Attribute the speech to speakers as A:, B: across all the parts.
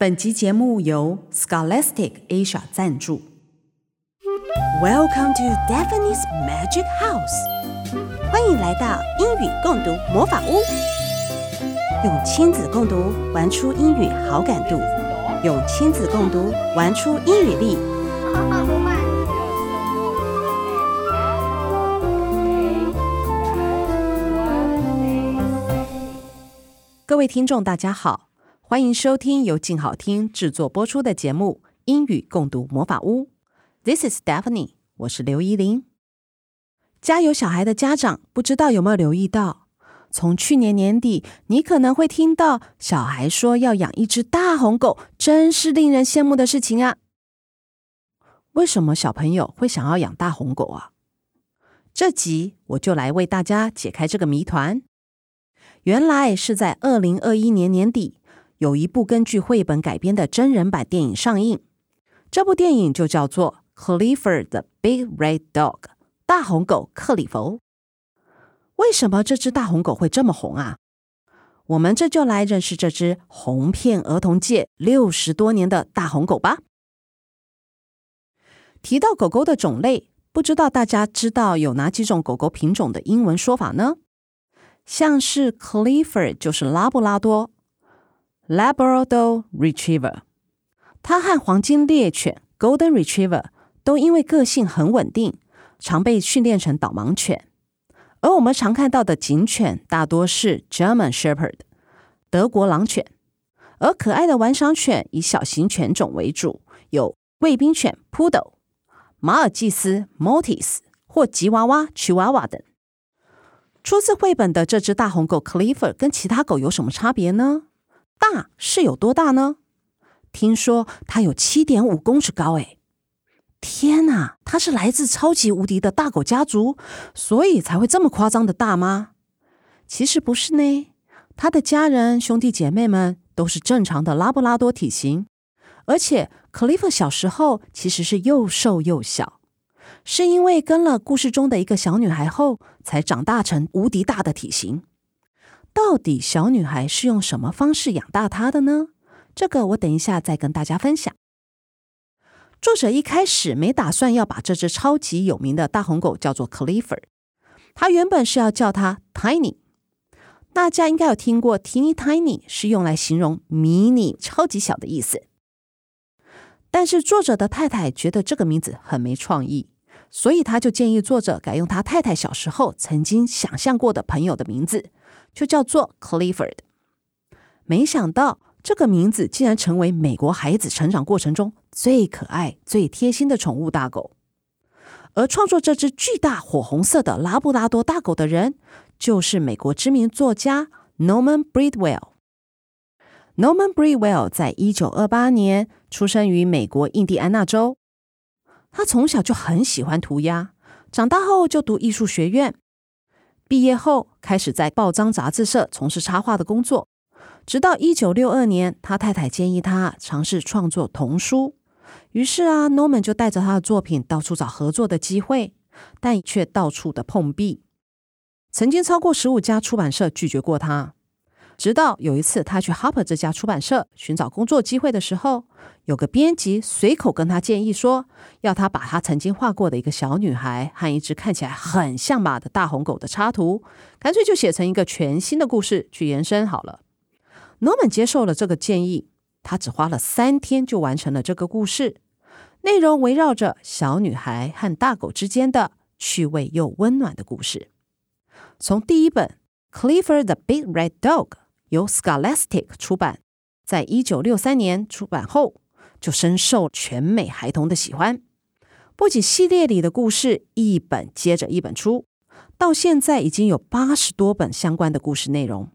A: 本集节目由 Scholastic Asia 赞助。Welcome to Daphne's Magic House。欢迎来到英语共读魔法屋。用亲子共读玩出英语好感度，用亲子共读玩出英语力。各位听众，大家好。欢迎收听由静好听制作播出的节目《英语共读魔法屋》。This is Stephanie，我是刘怡伶。家有小孩的家长，不知道有没有留意到，从去年年底，你可能会听到小孩说要养一只大红狗，真是令人羡慕的事情啊！为什么小朋友会想要养大红狗啊？这集我就来为大家解开这个谜团。原来是在二零二一年年底。有一部根据绘本改编的真人版电影上映，这部电影就叫做《Clifford the Big Red Dog》大红狗克里佛。为什么这只大红狗会这么红啊？我们这就来认识这只红遍儿童界六十多年的大红狗吧。提到狗狗的种类，不知道大家知道有哪几种狗狗品种的英文说法呢？像是 Clifford 就是拉布拉多。Labrador Retriever，它和黄金猎犬 Golden Retriever 都因为个性很稳定，常被训练成导盲犬。而我们常看到的警犬大多是 German Shepherd 德国狼犬，而可爱的玩赏犬以小型犬种为主，有贵宾犬 Poodle、马尔济斯 Maltese 或吉娃娃 Chihuahua 等。出自绘本的这只大红狗 Clifford 跟其他狗有什么差别呢？大是有多大呢？听说它有七点五公尺高，诶！天哪，它是来自超级无敌的大狗家族，所以才会这么夸张的大吗？其实不是呢，它的家人兄弟姐妹们都是正常的拉布拉多体型，而且 Clifford 小时候其实是又瘦又小，是因为跟了故事中的一个小女孩后，才长大成无敌大的体型。到底小女孩是用什么方式养大她的呢？这个我等一下再跟大家分享。作者一开始没打算要把这只超级有名的大红狗叫做 Clifford，他原本是要叫它 Tiny。大家应该有听过 Teeny Tiny 是用来形容迷你、超级小的意思。但是作者的太太觉得这个名字很没创意，所以他就建议作者改用他太太小时候曾经想象过的朋友的名字。就叫做 Clifford，没想到这个名字竟然成为美国孩子成长过程中最可爱、最贴心的宠物大狗。而创作这只巨大火红色的拉布拉多大狗的人，就是美国知名作家 Norman Bridwell。Norman Bridwell 在一九二八年出生于美国印第安纳州，他从小就很喜欢涂鸦，长大后就读艺术学院。毕业后，开始在报章杂志社从事插画的工作，直到一九六二年，他太太建议他尝试创作童书。于是啊，Norman 就带着他的作品到处找合作的机会，但却到处的碰壁。曾经超过十五家出版社拒绝过他。直到有一次，他去 Harper 这家出版社寻找工作机会的时候，有个编辑随口跟他建议说，要他把他曾经画过的一个小女孩和一只看起来很像马的大红狗的插图，干脆就写成一个全新的故事去延伸好了。Norman 接受了这个建议，他只花了三天就完成了这个故事，内容围绕着小女孩和大狗之间的趣味又温暖的故事。从第一本《Clifford the Big Red Dog》。由 Scholastic 出版，在一九六三年出版后，就深受全美孩童的喜欢。不仅系列里的故事一本接着一本出，到现在已经有八十多本相关的故事内容。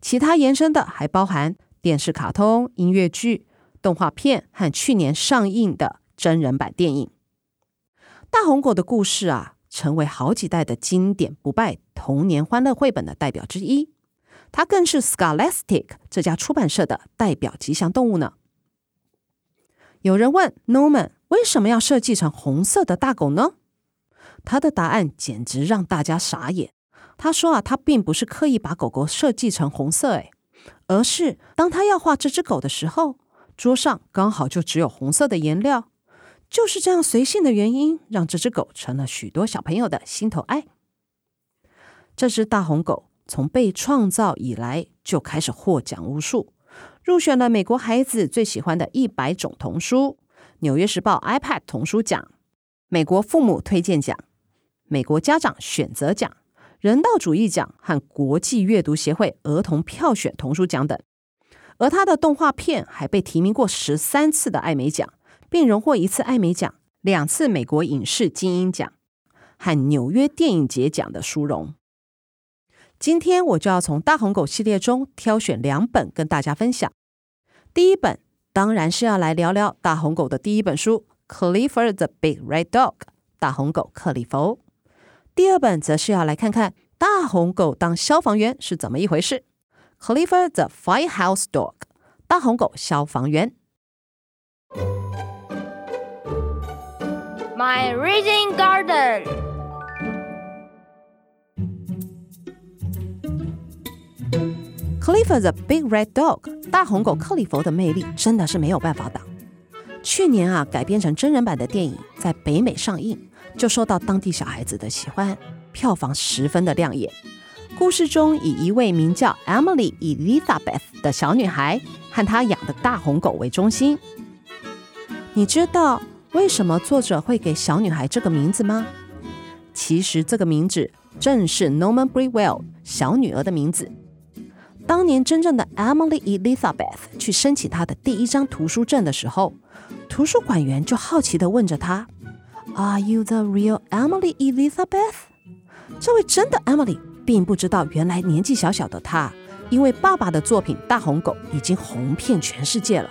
A: 其他延伸的还包含电视卡通、音乐剧、动画片和去年上映的真人版电影。大红狗的故事啊，成为好几代的经典不败童年欢乐绘本的代表之一。它更是 Scholastic 这家出版社的代表吉祥动物呢。有人问 Norman 为什么要设计成红色的大狗呢？他的答案简直让大家傻眼。他说啊，他并不是刻意把狗狗设计成红色，诶，而是当他要画这只狗的时候，桌上刚好就只有红色的颜料。就是这样随性的原因，让这只狗成了许多小朋友的心头爱。这只大红狗从被创造以来就开始获奖无数，入选了美国孩子最喜欢的一百种童书、纽约时报 iPad 童书奖、美国父母推荐奖、美国家长选择奖。人道主义奖和国际阅读协会儿童票选童书奖等，而他的动画片还被提名过十三次的艾美奖，并荣获一次艾美奖、两次美国影视金鹰奖和纽约电影节奖的殊荣。今天我就要从大红狗系列中挑选两本跟大家分享。第一本当然是要来聊聊大红狗的第一本书《Clifford the Big Red Dog》大红狗克里弗。第二本则是要来看看大红狗当消防员是怎么一回事。Clifford the Firehouse Dog，大红狗消防员。
B: My Reading Garden。
A: Clifford the Big Red Dog，大红狗克里弗的魅力真的是没有办法挡。去年啊，改编成真人版的电影在北美上映。就受到当地小孩子的喜欢，票房十分的亮眼。故事中以一位名叫 Emily Elizabeth 的小女孩和她养的大红狗为中心。你知道为什么作者会给小女孩这个名字吗？其实这个名字正是 Norman Bridwell 小女儿的名字。当年真正的 Emily Elizabeth 去申请她的第一张图书证的时候，图书馆员就好奇地问着她。Are you the real Emily Elizabeth？这位真的 Emily 并不知道，原来年纪小小的她，因为爸爸的作品《大红狗》已经红遍全世界了。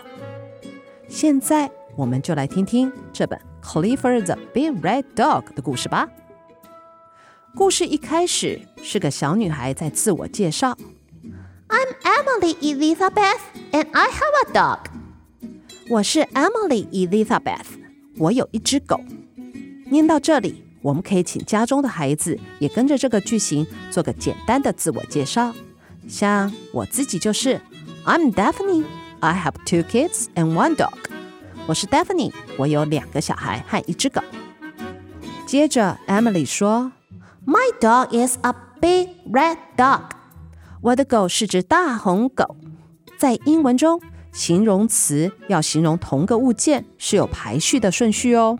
A: 现在，我们就来听听这本《Clifford the Big Red Dog》的故事吧。故事一开始是个小女孩在自我介绍 ：“I'm Emily Elizabeth, and I have a dog。”我是 Emily Elizabeth，我有一只狗。念到这里，我们可以请家中的孩子也跟着这个句型做个简单的自我介绍。像我自己就是，I'm Daphne, I have two kids and one dog。我是 Daphne，我有两个小孩和一只狗。接着，Emily 说，My dog is a big red dog。 我的狗是只大红狗。在英文中，形容词要形容同个物件是有排序的顺序哦。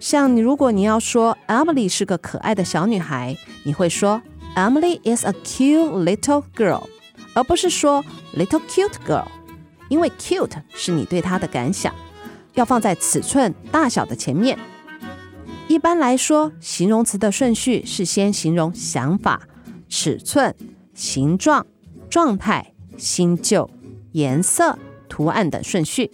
A: 像你，如果你要说 Emily 是个可爱的小女孩，你会说 Emily is a cute little girl，而不是说 little cute girl，因为 cute 是你对她的感想，要放在尺寸大小的前面。一般来说，形容词的顺序是先形容想法、尺寸、形状、状态、新旧、颜色、图案等顺序。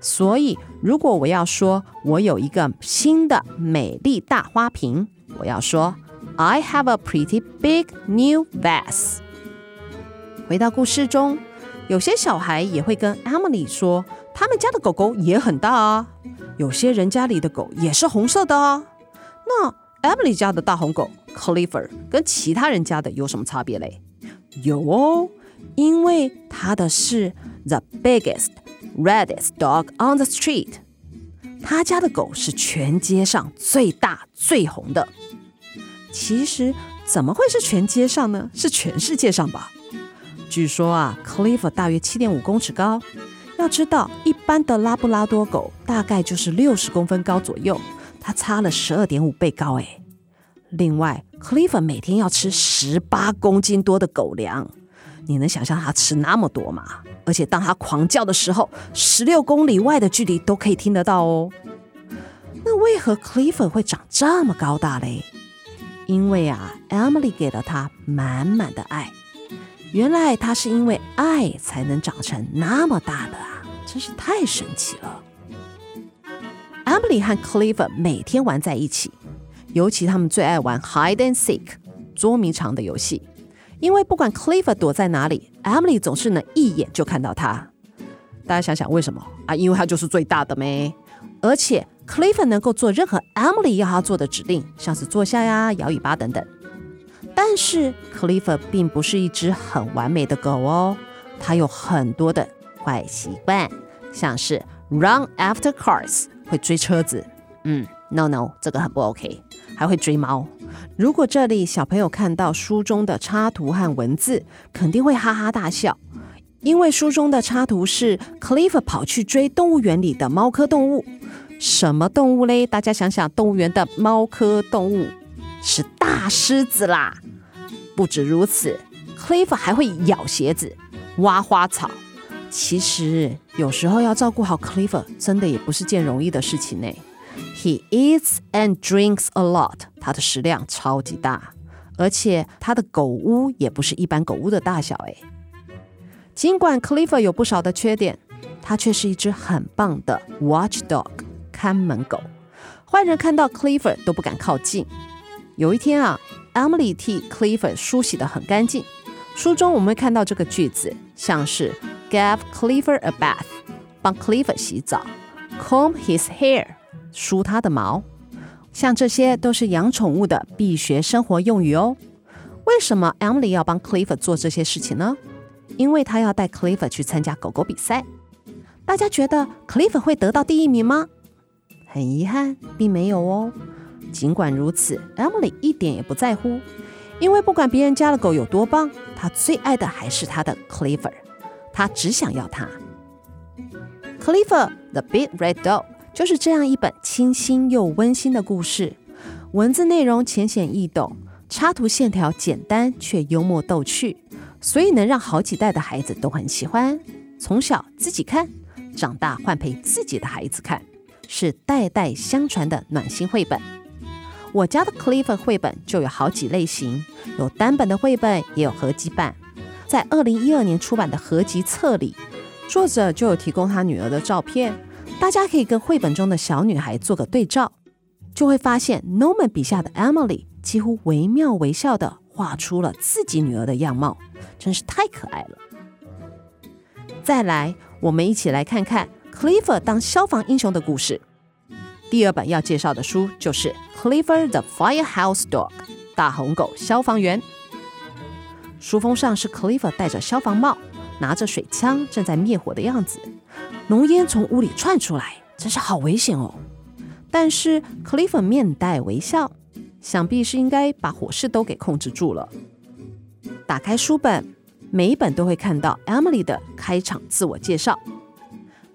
A: 所以，如果我要说我有一个新的美丽大花瓶，我要说 I have a pretty big new vase。回到故事中，有些小孩也会跟 Emily 说，他们家的狗狗也很大啊。有些人家里的狗也是红色的啊。那 Emily 家的大红狗 Clifford 跟其他人家的有什么差别嘞？有哦，因为它的是 the biggest。Reddest dog on the street，他家的狗是全街上最大最红的。其实怎么会是全街上呢？是全世界上吧？据说啊，Cliff 大约七点五公尺高。要知道，一般的拉布拉多狗大概就是六十公分高左右，它差了十二点五倍高诶。另外，Clifford 每天要吃十八公斤多的狗粮。你能想象它吃那么多吗？而且当它狂叫的时候，十六公里外的距离都可以听得到哦。那为何 Clifford 会长这么高大嘞？因为啊，Emily 给了他满满的爱。原来他是因为爱才能长成那么大的啊，真是太神奇了。Emily 和 Clifford 每天玩在一起，尤其他们最爱玩 Hide and Seek 捉迷藏的游戏。因为不管 Clifford 躲在哪里，Emily 总是能一眼就看到他。大家想想为什么啊？因为他就是最大的咩。而且 Clifford 能够做任何 Emily 要他做的指令，像是坐下呀、摇尾巴等等。但是 Clifford 并不是一只很完美的狗哦，他有很多的坏习惯，像是 run after cars 会追车子，嗯，no no，这个很不 OK，还会追猫。如果这里小朋友看到书中的插图和文字，肯定会哈哈大笑，因为书中的插图是 Clifford 跑去追动物园里的猫科动物。什么动物嘞？大家想想，动物园的猫科动物是大狮子啦。不止如此，Clifford 还会咬鞋子、挖花草。其实有时候要照顾好 Clifford，真的也不是件容易的事情呢。He eats and drinks a lot，他的食量超级大，而且他的狗屋也不是一般狗屋的大小诶。尽管 Clifford 有不少的缺点，他却是一只很棒的 watchdog。看门狗，坏人看到 Clifford 都不敢靠近。有一天啊，Emily 替 Clifford 梳洗得很干净。书中我们会看到这个句子，像是 Give Clifford a bath，帮 Clifford 洗澡；Comb his hair，梳它的毛。像这些都是养宠物的必学生活用语哦。为什么 Emily 要帮 Clifford 做这些事情呢？因为她要带 Clifford 去参加狗狗比赛。大家觉得 Clifford 会得到第一名吗？很遗憾，并没有哦。尽管如此，Emily 一点也不在乎，因为不管别人家的狗有多棒，她最爱的还是她的 Clifford。她只想要他。Clifford the Big Red Dog 就是这样一本清新又温馨的故事，文字内容浅显易懂，插图线条简单却幽默逗趣，所以能让好几代的孩子都很喜欢。从小自己看，长大换陪自己的孩子看。是代代相传的暖心绘本。我家的 Clifford 绘本就有好几类型，有单本的绘本，也有合集版。在二零一二年出版的合集册里，作者就有提供他女儿的照片，大家可以跟绘本中的小女孩做个对照，就会发现 Norman 笔下的 Emily 几乎惟妙惟肖地画出了自己女儿的样貌，真是太可爱了。再来，我们一起来看看。Clifford 当消防英雄的故事。第二本要介绍的书就是《Clifford the Firehouse Dog》大红狗消防员。书封上是 Clifford 戴着消防帽，拿着水枪，正在灭火的样子。浓烟从屋里窜出来，真是好危险哦！但是 Clifford 面带微笑，想必是应该把火势都给控制住了。打开书本，每一本都会看到 Emily 的开场自我介绍。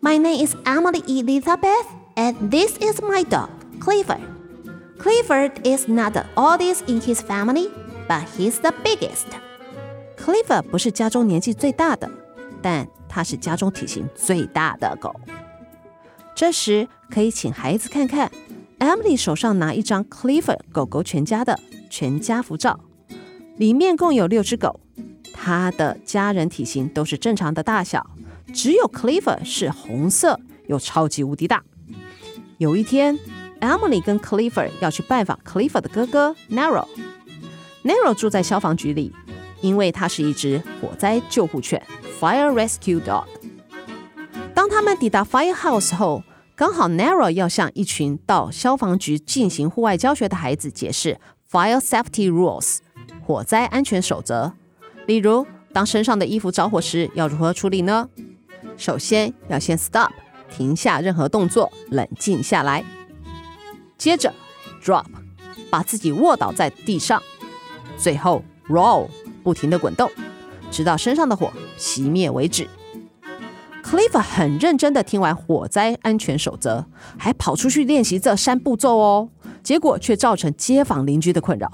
A: My name is Emily Elizabeth, and this is my dog, Clifford. Clifford is not the oldest in his family, but he's the biggest. Clifford 不是家中年纪最大的， 但它是家中体型最大的狗。这时可以请孩子看看，Emily 手上拿一张 Clifford 狗狗全家的全家福照，里面共有六只狗，它的家人体型都是正常的大小。只有 Clifford 是红色又超级无敌大。有一天，Emily 跟 Clifford 要去拜访 Clifford 的哥哥 Narrow，Narrow 住在消防局里，因为它是一只火灾救护犬 （Fire Rescue Dog）。当他们抵达 Firehouse 后，刚好 Nero 要向一群到消防局进行户外教学的孩子解释 Fire Safety Rules（ 火灾安全守则）。例如，当身上的衣服着火时，要如何处理呢？首先要先 stop，停下任何动作，冷静下来。接着 drop，把自己卧倒在地上。最后 roll，不停地滚动，直到身上的火熄灭为止。Cliff 很认真地听完火灾安全守则，还跑出去练习这三步骤哦。结果却造成街坊邻居的困扰。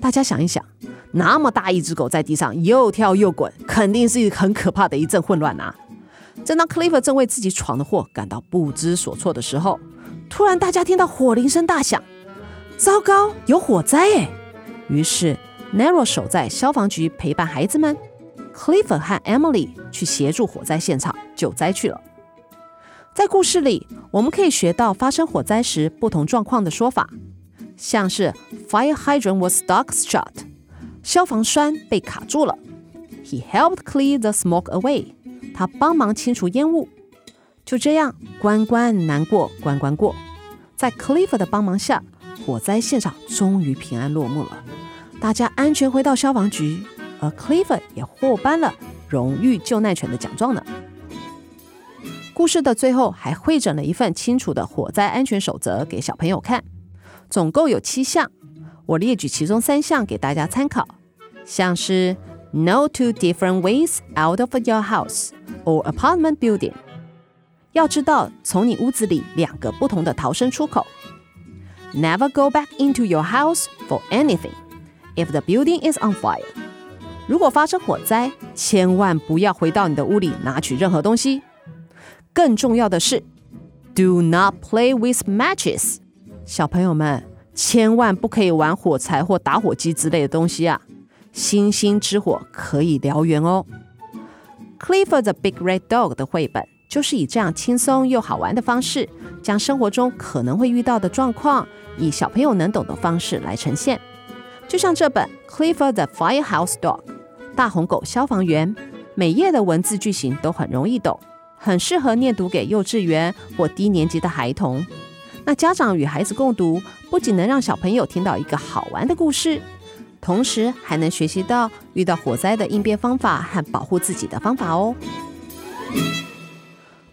A: 大家想一想，那么大一只狗在地上又跳又滚，肯定是很可怕的一阵混乱啊！正当 Cliff 正为自己闯的祸感到不知所措的时候，突然大家听到火铃声大响，糟糕，有火灾哎！于是 Nero 守在消防局陪伴孩子们，Clifford 和 Emily 去协助火灾现场救灾去了。在故事里，我们可以学到发生火灾时不同状况的说法，像是 Fire hydrant was stuck shut，消防栓被卡住了；He helped clear the smoke away。他帮忙清除烟雾，就这样关关难过关关过，在 Clifford 的帮忙下，火灾现场终于平安落幕了，大家安全回到消防局，而 Clifford 也获颁了荣誉救难犬的奖状呢。故事的最后还汇整了一份清楚的火灾安全守则给小朋友看，总共有七项，我列举其中三项给大家参考，像是 No two different ways out of your house or apartment building，要知道从你屋子里两个不同的逃生出口。Never go back into your house for anything if the building is on fire。如果发生火灾，千万不要回到你的屋里拿取任何东西。更重要的是，Do not play with matches。小朋友们，千万不可以玩火柴或打火机之类的东西啊！星星之火可以燎原哦。Clifford the Big Red Dog 的绘本就是以这样轻松又好玩的方式，将生活中可能会遇到的状况，以小朋友能懂的方式来呈现。就像这本 Clifford the Firehouse Dog，大红狗消防员，每页的文字句型都很容易懂。很适合念读给幼稚园或低年级的孩童。那家长与孩子共读，不仅能让小朋友听到一个好玩的故事，同时还能学习到遇到火灾的应变方法和保护自己的方法哦。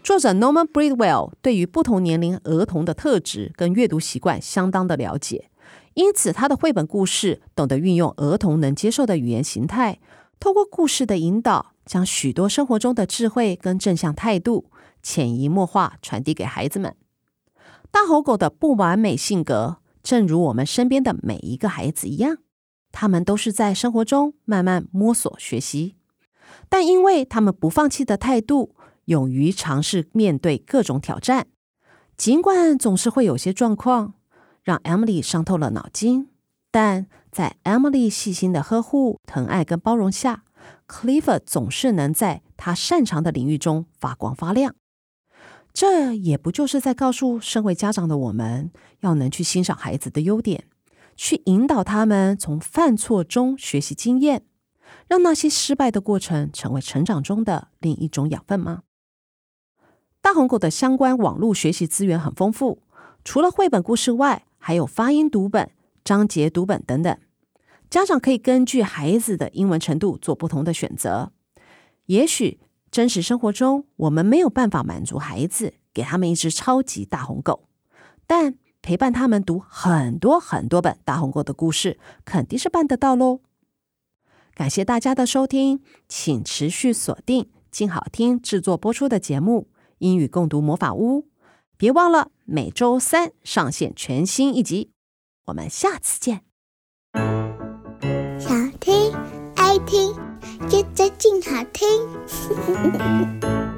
A: 作者 Norman Bridwell 对于不同年龄儿童的特质跟阅读习惯相当的了解，因此他的绘本故事懂得运用儿童能接受的语言形态，透过故事的引导。将许多生活中的智慧跟正向态度潜移默化传递给孩子们。大红狗的不完美性格，正如我们身边的每一个孩子一样，他们都是在生活中慢慢摸索学习。但因为他们不放弃的态度，勇于尝试面对各种挑战，尽管总是会有些状况让 Emily 伤透了脑筋，但在 Emily 细心的呵护、疼爱跟包容下。Clifford 总是能在他擅长的领域中发光发亮，这也不就是在告诉身为家长的我们，要能去欣赏孩子的优点，去引导他们从犯错中学习经验，让那些失败的过程成为成长中的另一种养分吗？大红狗的相关网络学习资源很丰富，除了绘本故事外，还有发音读本、章节读本等等。家长可以根据孩子的英文程度做不同的选择。也许真实生活中我们没有办法满足孩子，给他们一只超级大红狗，但陪伴他们读很多很多本大红狗的故事，肯定是办得到喽。感谢大家的收听，请持续锁定静好听制作播出的节目《英语共读魔法屋》，别忘了每周三上线全新一集。我们下次见。
C: 想听，爱听，觉得静好听。